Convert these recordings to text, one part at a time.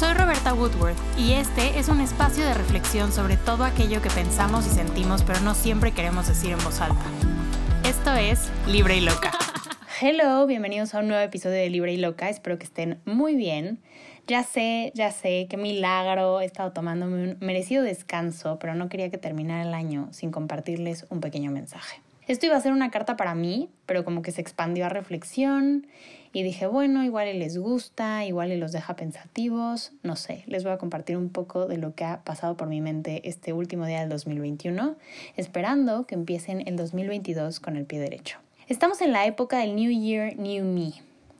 Soy Roberta Woodworth y este es un espacio de reflexión sobre todo aquello que pensamos y sentimos pero no siempre queremos decir en voz alta. Esto es Libre y Loca. Hello, bienvenidos a un nuevo episodio de Libre y Loca, espero que estén muy bien. Ya sé, ya sé, qué milagro, he estado tomándome un merecido descanso, pero no quería que terminara el año sin compartirles un pequeño mensaje. Esto iba a ser una carta para mí, pero como que se expandió a reflexión y dije, bueno, igual les gusta, igual los deja pensativos, no sé, les voy a compartir un poco de lo que ha pasado por mi mente este último día del 2021, esperando que empiecen el 2022 con el pie derecho. Estamos en la época del New Year, New Me.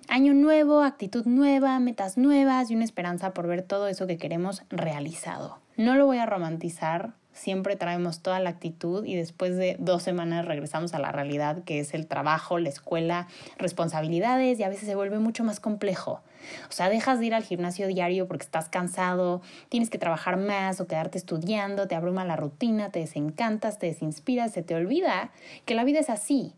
Año nuevo, actitud nueva, metas nuevas y una esperanza por ver todo eso que queremos realizado. No lo voy a romantizar, siempre traemos toda la actitud y después de dos semanas regresamos a la realidad que es el trabajo, la escuela, responsabilidades y a veces se vuelve mucho más complejo. O sea, dejas de ir al gimnasio diario porque estás cansado, tienes que trabajar más o quedarte estudiando, te abruma la rutina, te desencantas, te desinspiras, se te olvida que la vida es así,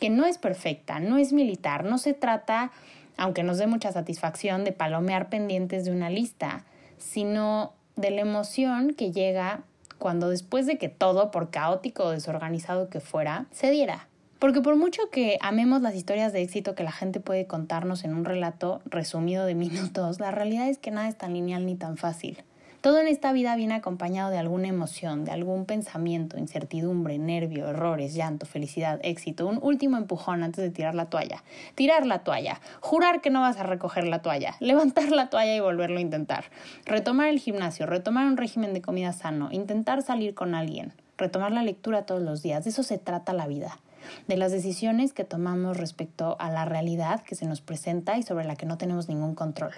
que no es perfecta, no es militar, no se trata, aunque nos dé mucha satisfacción, de palomear pendientes de una lista, sino de la emoción que llega cuando después de que todo, por caótico o desorganizado que fuera, se diera. Porque por mucho que amemos las historias de éxito que la gente puede contarnos en un relato resumido de minutos, la realidad es que nada es tan lineal ni tan fácil. Todo en esta vida viene acompañado de alguna emoción, de algún pensamiento, incertidumbre, nervio, errores, llanto, felicidad, éxito, un último empujón antes de tirar la toalla. Tirar la toalla, jurar que no vas a recoger la toalla, levantar la toalla y volverlo a intentar. Retomar el gimnasio, retomar un régimen de comida sano, intentar salir con alguien, retomar la lectura todos los días. De eso se trata la vida de las decisiones que tomamos respecto a la realidad que se nos presenta y sobre la que no tenemos ningún control.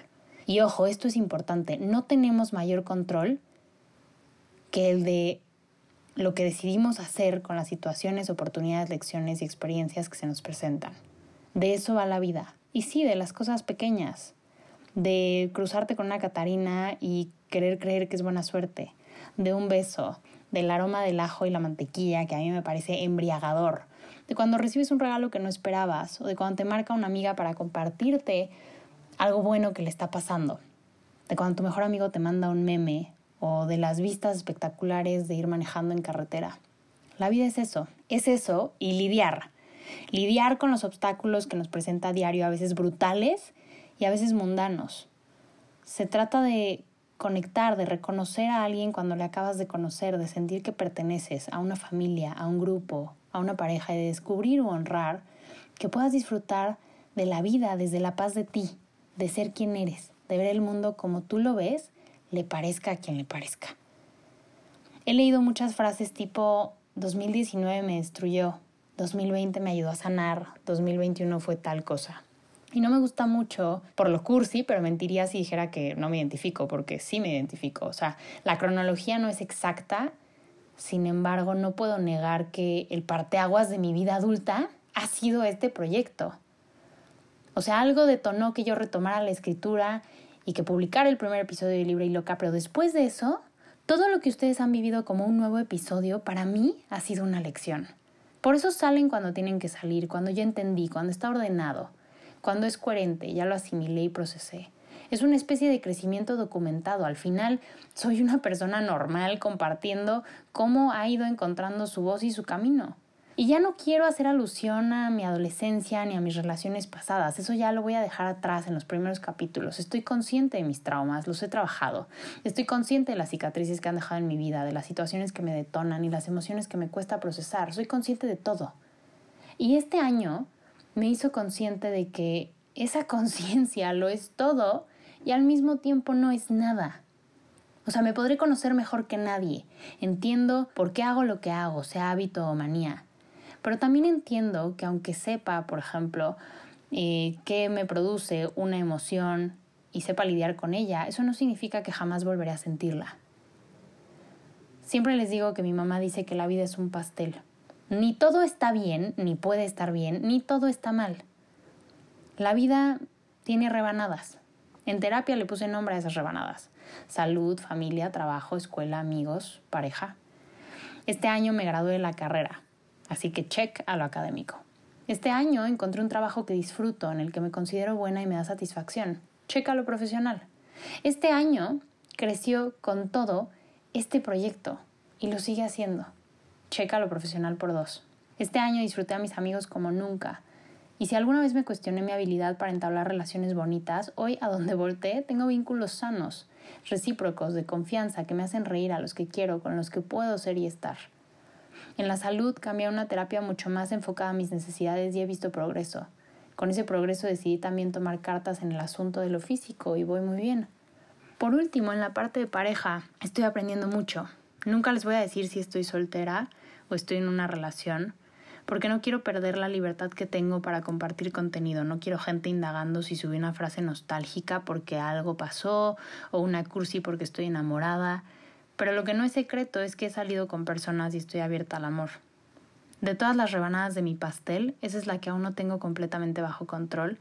Y ojo, esto es importante, no tenemos mayor control que el de lo que decidimos hacer con las situaciones, oportunidades, lecciones y experiencias que se nos presentan. De eso va la vida. Y sí, de las cosas pequeñas, de cruzarte con una Catarina y querer creer que es buena suerte, de un beso, del aroma del ajo y la mantequilla que a mí me parece embriagador, de cuando recibes un regalo que no esperabas o de cuando te marca una amiga para compartirte algo bueno que le está pasando. De cuando tu mejor amigo te manda un meme o de las vistas espectaculares de ir manejando en carretera. La vida es eso, es eso y lidiar. Lidiar con los obstáculos que nos presenta a diario, a veces brutales y a veces mundanos. Se trata de conectar, de reconocer a alguien cuando le acabas de conocer, de sentir que perteneces a una familia, a un grupo, a una pareja y de descubrir o honrar que puedas disfrutar de la vida desde la paz de ti, de ser quien eres, de ver el mundo como tú lo ves, le parezca a quien le parezca. He leído muchas frases tipo 2019 me destruyó, 2020 me ayudó a sanar, 2021 fue tal cosa. Y no me gusta mucho por lo cursi, pero mentiría si dijera que no me identifico, porque sí me identifico. O sea, la cronología no es exacta, sin embargo, no puedo negar que el parteaguas de mi vida adulta ha sido este proyecto. O sea, algo detonó que yo retomara la escritura y que publicara el primer episodio de Libre y Loca, pero después de eso, todo lo que ustedes han vivido como un nuevo episodio, para mí ha sido una lección. Por eso salen cuando tienen que salir, cuando ya entendí, cuando está ordenado, cuando es coherente, ya lo asimilé y procesé. Es una especie de crecimiento documentado. Al final, soy una persona normal compartiendo cómo ha ido encontrando su voz y su camino. Y ya no quiero hacer alusión a mi adolescencia ni a mis relaciones pasadas, eso ya lo voy a dejar atrás en los primeros capítulos. Estoy consciente de mis traumas, los he trabajado. Estoy consciente de las cicatrices que han dejado en mi vida, de las situaciones que me detonan y las emociones que me cuesta procesar. Soy consciente de todo. Y este año me hizo consciente de que esa conciencia lo es todo y al mismo tiempo no es nada. O sea, me podré conocer mejor que nadie. Entiendo por qué hago lo que hago, sea hábito o manía. Pero también entiendo que aunque sepa, por ejemplo, eh, qué me produce una emoción y sepa lidiar con ella, eso no significa que jamás volveré a sentirla. Siempre les digo que mi mamá dice que la vida es un pastel. Ni todo está bien, ni puede estar bien, ni todo está mal. La vida tiene rebanadas. En terapia le puse nombre a esas rebanadas. Salud, familia, trabajo, escuela, amigos, pareja. Este año me gradué de la carrera. Así que check a lo académico. Este año encontré un trabajo que disfruto, en el que me considero buena y me da satisfacción. Check a lo profesional. Este año creció con todo este proyecto y lo sigue haciendo. Checa lo profesional por dos. Este año disfruté a mis amigos como nunca. Y si alguna vez me cuestioné mi habilidad para entablar relaciones bonitas, hoy a donde volteé tengo vínculos sanos, recíprocos, de confianza, que me hacen reír a los que quiero, con los que puedo ser y estar. En la salud cambié a una terapia mucho más enfocada a mis necesidades y he visto progreso. Con ese progreso decidí también tomar cartas en el asunto de lo físico y voy muy bien. Por último, en la parte de pareja, estoy aprendiendo mucho. Nunca les voy a decir si estoy soltera o estoy en una relación, porque no quiero perder la libertad que tengo para compartir contenido. No quiero gente indagando si subí una frase nostálgica porque algo pasó o una cursi porque estoy enamorada. Pero lo que no es secreto es que he salido con personas y estoy abierta al amor. De todas las rebanadas de mi pastel, esa es la que aún no tengo completamente bajo control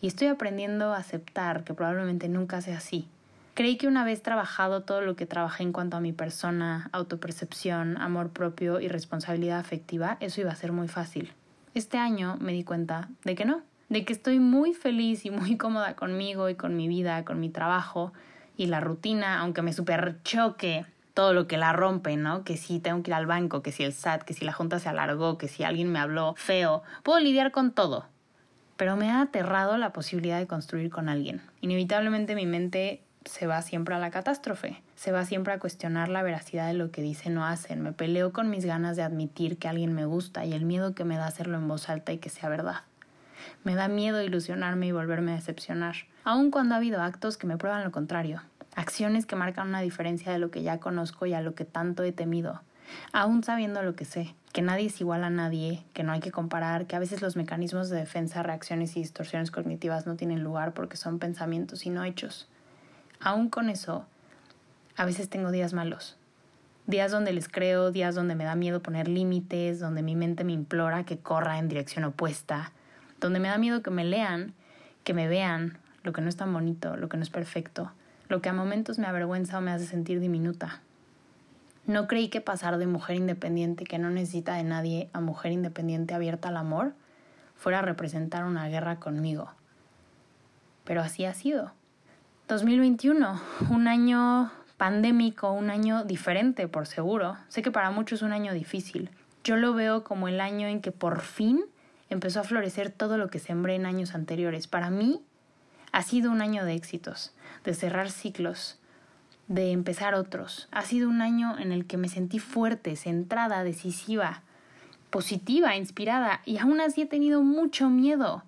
y estoy aprendiendo a aceptar que probablemente nunca sea así. Creí que una vez trabajado todo lo que trabajé en cuanto a mi persona, autopercepción, amor propio y responsabilidad afectiva, eso iba a ser muy fácil. Este año me di cuenta de que no, de que estoy muy feliz y muy cómoda conmigo y con mi vida, con mi trabajo y la rutina, aunque me super choque todo lo que la rompe, ¿no? Que si tengo que ir al banco, que si el SAT, que si la junta se alargó, que si alguien me habló feo. Puedo lidiar con todo. Pero me ha aterrado la posibilidad de construir con alguien. Inevitablemente mi mente se va siempre a la catástrofe, se va siempre a cuestionar la veracidad de lo que dicen o hacen, me peleo con mis ganas de admitir que alguien me gusta y el miedo que me da hacerlo en voz alta y que sea verdad. Me da miedo ilusionarme y volverme a decepcionar, aun cuando ha habido actos que me prueban lo contrario, acciones que marcan una diferencia de lo que ya conozco y a lo que tanto he temido, aún sabiendo lo que sé, que nadie es igual a nadie, que no hay que comparar, que a veces los mecanismos de defensa, reacciones y distorsiones cognitivas no tienen lugar porque son pensamientos y no hechos. Aún con eso, a veces tengo días malos. Días donde les creo, días donde me da miedo poner límites, donde mi mente me implora que corra en dirección opuesta, donde me da miedo que me lean, que me vean lo que no es tan bonito, lo que no es perfecto, lo que a momentos me avergüenza o me hace sentir diminuta. No creí que pasar de mujer independiente que no necesita de nadie a mujer independiente abierta al amor fuera a representar una guerra conmigo. Pero así ha sido. 2021, un año pandémico, un año diferente, por seguro. Sé que para muchos es un año difícil. Yo lo veo como el año en que por fin empezó a florecer todo lo que sembré en años anteriores. Para mí ha sido un año de éxitos, de cerrar ciclos, de empezar otros. Ha sido un año en el que me sentí fuerte, centrada, decisiva, positiva, inspirada y aún así he tenido mucho miedo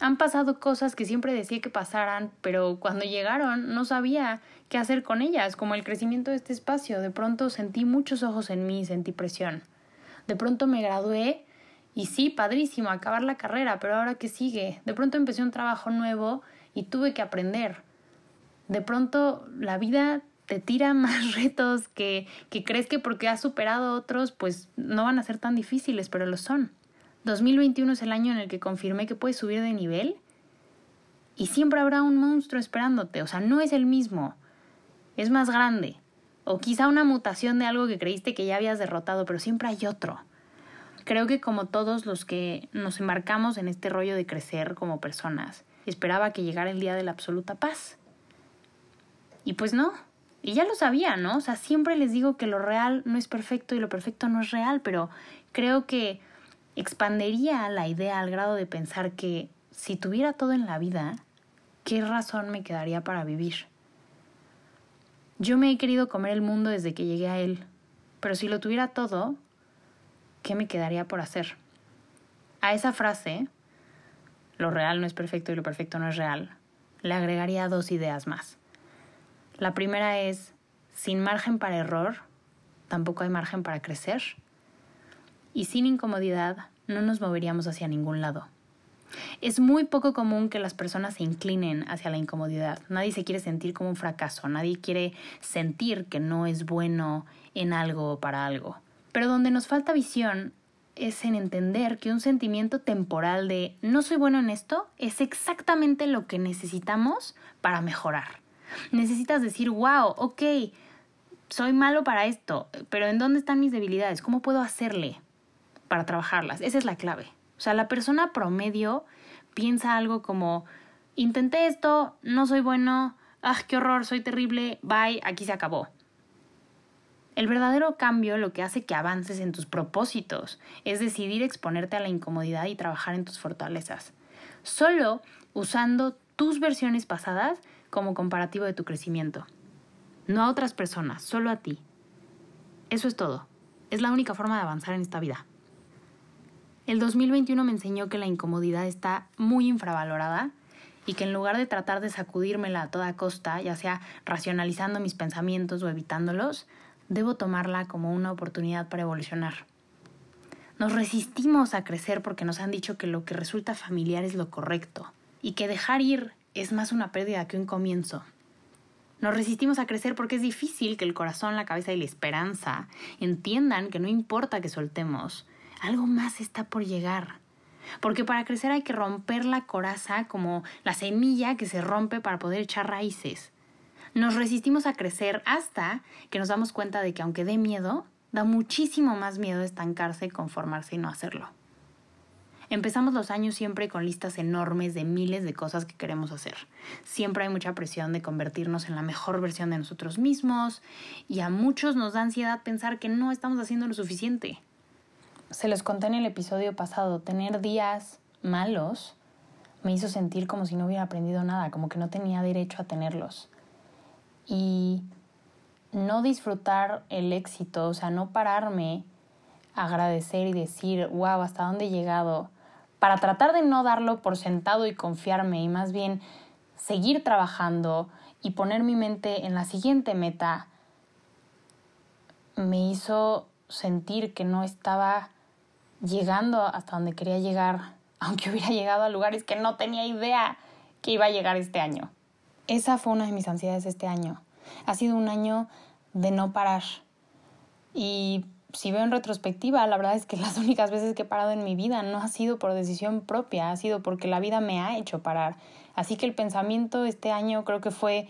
han pasado cosas que siempre decía que pasaran, pero cuando llegaron no sabía qué hacer con ellas, como el crecimiento de este espacio. De pronto sentí muchos ojos en mí, sentí presión. De pronto me gradué y sí, padrísimo, acabar la carrera, pero ahora qué sigue. De pronto empecé un trabajo nuevo y tuve que aprender. De pronto la vida te tira más retos que, que crees que porque has superado otros, pues no van a ser tan difíciles, pero lo son. 2021 es el año en el que confirmé que puedes subir de nivel y siempre habrá un monstruo esperándote. O sea, no es el mismo, es más grande. O quizá una mutación de algo que creíste que ya habías derrotado, pero siempre hay otro. Creo que como todos los que nos embarcamos en este rollo de crecer como personas, esperaba que llegara el día de la absoluta paz. Y pues no. Y ya lo sabía, ¿no? O sea, siempre les digo que lo real no es perfecto y lo perfecto no es real, pero creo que expandería la idea al grado de pensar que si tuviera todo en la vida, ¿qué razón me quedaría para vivir? Yo me he querido comer el mundo desde que llegué a él, pero si lo tuviera todo, ¿qué me quedaría por hacer? A esa frase, lo real no es perfecto y lo perfecto no es real, le agregaría dos ideas más. La primera es, sin margen para error, tampoco hay margen para crecer y sin incomodidad no nos moveríamos hacia ningún lado. Es muy poco común que las personas se inclinen hacia la incomodidad. Nadie se quiere sentir como un fracaso, nadie quiere sentir que no es bueno en algo o para algo. Pero donde nos falta visión es en entender que un sentimiento temporal de no soy bueno en esto es exactamente lo que necesitamos para mejorar. Necesitas decir, wow, ok, soy malo para esto, pero ¿en dónde están mis debilidades? ¿Cómo puedo hacerle? para trabajarlas. Esa es la clave. O sea, la persona promedio piensa algo como, intenté esto, no soy bueno, ¡ah, qué horror! Soy terrible, bye, aquí se acabó. El verdadero cambio lo que hace que avances en tus propósitos es decidir exponerte a la incomodidad y trabajar en tus fortalezas. Solo usando tus versiones pasadas como comparativo de tu crecimiento. No a otras personas, solo a ti. Eso es todo. Es la única forma de avanzar en esta vida. El 2021 me enseñó que la incomodidad está muy infravalorada y que en lugar de tratar de sacudírmela a toda costa, ya sea racionalizando mis pensamientos o evitándolos, debo tomarla como una oportunidad para evolucionar. Nos resistimos a crecer porque nos han dicho que lo que resulta familiar es lo correcto y que dejar ir es más una pérdida que un comienzo. Nos resistimos a crecer porque es difícil que el corazón, la cabeza y la esperanza entiendan que no importa que soltemos, algo más está por llegar. Porque para crecer hay que romper la coraza como la semilla que se rompe para poder echar raíces. Nos resistimos a crecer hasta que nos damos cuenta de que aunque dé miedo, da muchísimo más miedo estancarse, conformarse y no hacerlo. Empezamos los años siempre con listas enormes de miles de cosas que queremos hacer. Siempre hay mucha presión de convertirnos en la mejor versión de nosotros mismos y a muchos nos da ansiedad pensar que no estamos haciendo lo suficiente. Se los conté en el episodio pasado, tener días malos me hizo sentir como si no hubiera aprendido nada, como que no tenía derecho a tenerlos y no disfrutar el éxito, o sea, no pararme agradecer y decir, wow, hasta dónde he llegado, para tratar de no darlo por sentado y confiarme y más bien seguir trabajando y poner mi mente en la siguiente meta, me hizo sentir que no estaba llegando hasta donde quería llegar, aunque hubiera llegado a lugares que no tenía idea que iba a llegar este año. Esa fue una de mis ansiedades este año. Ha sido un año de no parar. Y si veo en retrospectiva, la verdad es que las únicas veces que he parado en mi vida no ha sido por decisión propia, ha sido porque la vida me ha hecho parar. Así que el pensamiento este año creo que fue,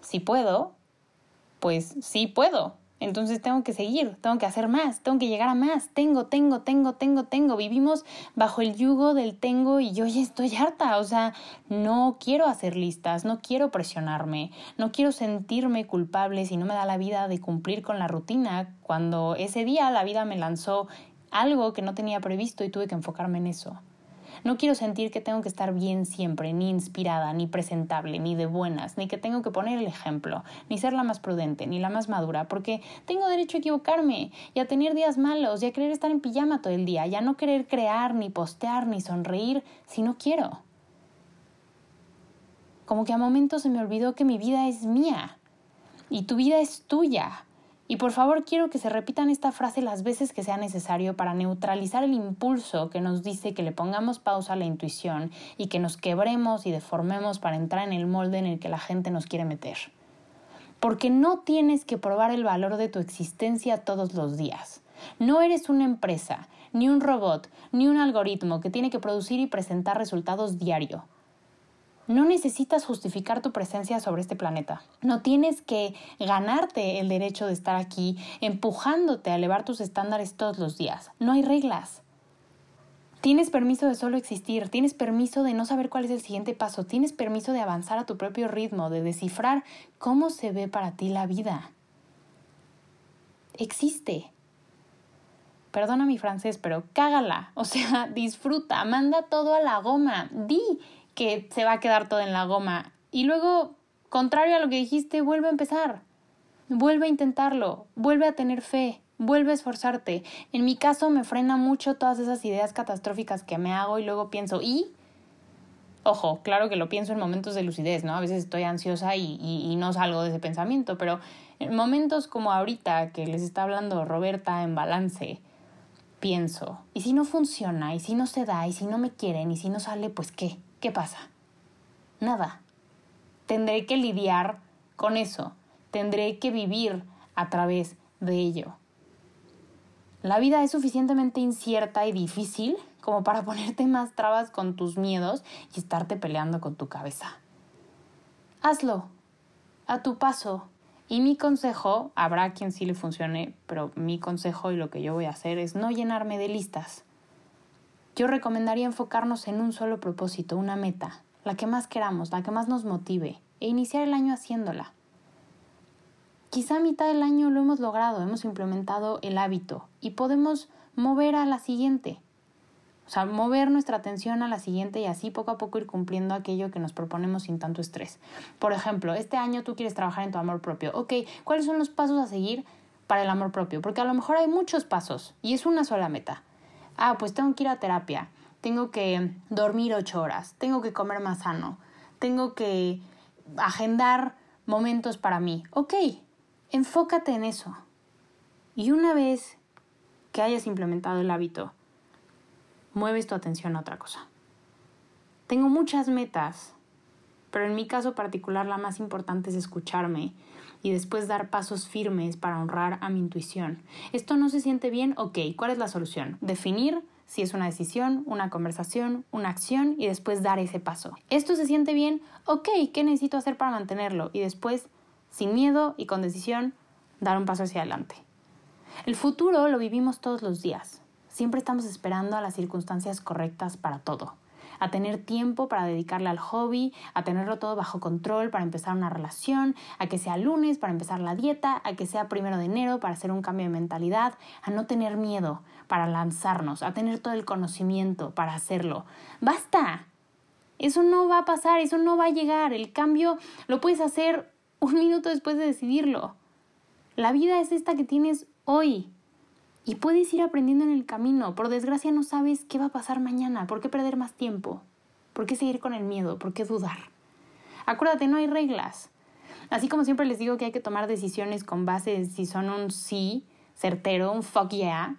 si puedo, pues sí puedo. Entonces tengo que seguir, tengo que hacer más, tengo que llegar a más. Tengo, tengo, tengo, tengo, tengo. Vivimos bajo el yugo del tengo y yo ya estoy harta. O sea, no quiero hacer listas, no quiero presionarme, no quiero sentirme culpable si no me da la vida de cumplir con la rutina cuando ese día la vida me lanzó algo que no tenía previsto y tuve que enfocarme en eso. No quiero sentir que tengo que estar bien siempre, ni inspirada, ni presentable, ni de buenas, ni que tengo que poner el ejemplo, ni ser la más prudente, ni la más madura, porque tengo derecho a equivocarme y a tener días malos y a querer estar en pijama todo el día y a no querer crear, ni postear, ni sonreír si no quiero. Como que a momentos se me olvidó que mi vida es mía y tu vida es tuya y por favor quiero que se repitan esta frase las veces que sea necesario para neutralizar el impulso que nos dice que le pongamos pausa a la intuición y que nos quebremos y deformemos para entrar en el molde en el que la gente nos quiere meter. Porque no tienes que probar el valor de tu existencia todos los días. No eres una empresa, ni un robot, ni un algoritmo que tiene que producir y presentar resultados diario. No necesitas justificar tu presencia sobre este planeta. No tienes que ganarte el derecho de estar aquí empujándote a elevar tus estándares todos los días. No hay reglas. Tienes permiso de solo existir, tienes permiso de no saber cuál es el siguiente paso, tienes permiso de avanzar a tu propio ritmo, de descifrar cómo se ve para ti la vida. Existe. Perdona mi francés, pero cágala, o sea, disfruta, manda todo a la goma, di que se va a quedar todo en la goma. Y luego, contrario a lo que dijiste, vuelve a empezar. Vuelve a intentarlo, vuelve a tener fe, vuelve a esforzarte. En mi caso me frena mucho todas esas ideas catastróficas que me hago y luego pienso, ¿y? Ojo, claro que lo pienso en momentos de lucidez, ¿no? A veces estoy ansiosa y, y, no salgo de ese pensamiento, pero en momentos como ahorita que les está hablando Roberta en balance, pienso, ¿y si no funciona? ¿Y si no se da? ¿Y si no me quieren? ¿Y si no sale? Pues qué. ¿Qué pasa? Nada. Tendré que lidiar con eso. Tendré que vivir a través de ello. La vida es suficientemente incierta y difícil como para ponerte más trabas con tus miedos y estarte peleando con tu cabeza. Hazlo, a tu paso. Y mi consejo, habrá quien sí le funcione, pero mi consejo y lo que yo voy a hacer es no llenarme de listas. Yo recomendaría enfocarnos en un solo propósito, una meta, la que más queramos, la que más nos motive, e iniciar el año haciéndola. Quizá mitad del año lo hemos logrado, hemos implementado el hábito y podemos mover a la siguiente. O sea, mover nuestra atención a la siguiente y así poco a poco ir cumpliendo aquello que nos proponemos sin tanto estrés. Por ejemplo, este año tú quieres trabajar en tu amor propio. Ok, ¿cuáles son los pasos a seguir para el amor propio? Porque a lo mejor hay muchos pasos y es una sola meta. Ah, pues tengo que ir a terapia, tengo que dormir ocho horas, tengo que comer más sano, tengo que agendar momentos para mí. Ok, enfócate en eso. Y una vez que hayas implementado el hábito, mueves tu atención a otra cosa. Tengo muchas metas, pero en mi caso particular la más importante es escucharme y después dar pasos firmes para honrar a mi intuición. ¿Esto no se siente bien? Ok, ¿cuál es la solución? Definir si es una decisión, una conversación, una acción y después dar ese paso. ¿Esto se siente bien? Ok, ¿qué necesito hacer para mantenerlo? Y después, sin miedo y con decisión, dar un paso hacia adelante. El futuro lo vivimos todos los días. Siempre estamos esperando a las circunstancias correctas para todo a tener tiempo para dedicarle al hobby, a tenerlo todo bajo control para empezar una relación, a que sea lunes para empezar la dieta, a que sea primero de enero para hacer un cambio de mentalidad, a no tener miedo para lanzarnos, a tener todo el conocimiento para hacerlo. ¡Basta! Eso no va a pasar, eso no va a llegar. El cambio lo puedes hacer un minuto después de decidirlo. La vida es esta que tienes hoy. Y puedes ir aprendiendo en el camino. Por desgracia no sabes qué va a pasar mañana. ¿Por qué perder más tiempo? ¿Por qué seguir con el miedo? ¿Por qué dudar? Acuérdate, no hay reglas. Así como siempre les digo que hay que tomar decisiones con base en si son un sí certero, un fuck yeah,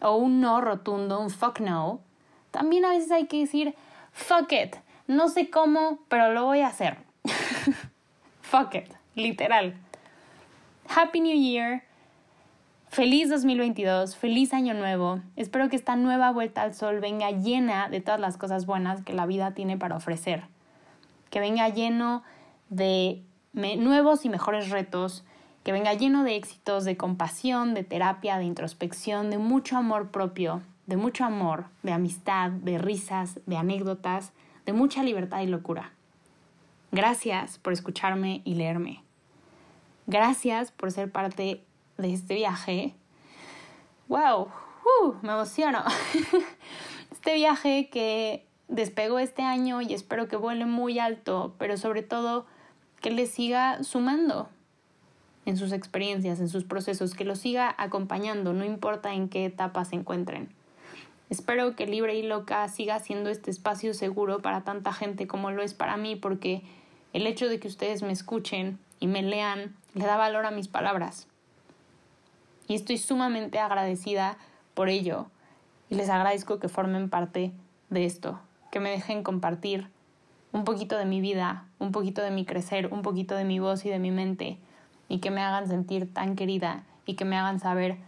o un no rotundo, un fuck no, también a veces hay que decir fuck it. No sé cómo, pero lo voy a hacer. fuck it, literal. Happy New Year. Feliz 2022, feliz año nuevo. Espero que esta nueva vuelta al sol venga llena de todas las cosas buenas que la vida tiene para ofrecer. Que venga lleno de nuevos y mejores retos, que venga lleno de éxitos, de compasión, de terapia, de introspección, de mucho amor propio, de mucho amor, de amistad, de risas, de anécdotas, de mucha libertad y locura. Gracias por escucharme y leerme. Gracias por ser parte de este viaje. ¡Wow! Uh, me emociono. este viaje que despegó este año y espero que vuele muy alto, pero sobre todo que le siga sumando en sus experiencias, en sus procesos, que lo siga acompañando, no importa en qué etapa se encuentren. Espero que Libre y Loca siga siendo este espacio seguro para tanta gente como lo es para mí, porque el hecho de que ustedes me escuchen y me lean le da valor a mis palabras. Y estoy sumamente agradecida por ello. Y les agradezco que formen parte de esto, que me dejen compartir un poquito de mi vida, un poquito de mi crecer, un poquito de mi voz y de mi mente, y que me hagan sentir tan querida y que me hagan saber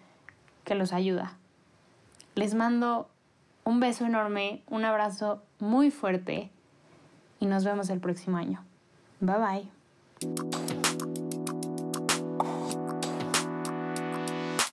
que los ayuda. Les mando un beso enorme, un abrazo muy fuerte y nos vemos el próximo año. Bye bye.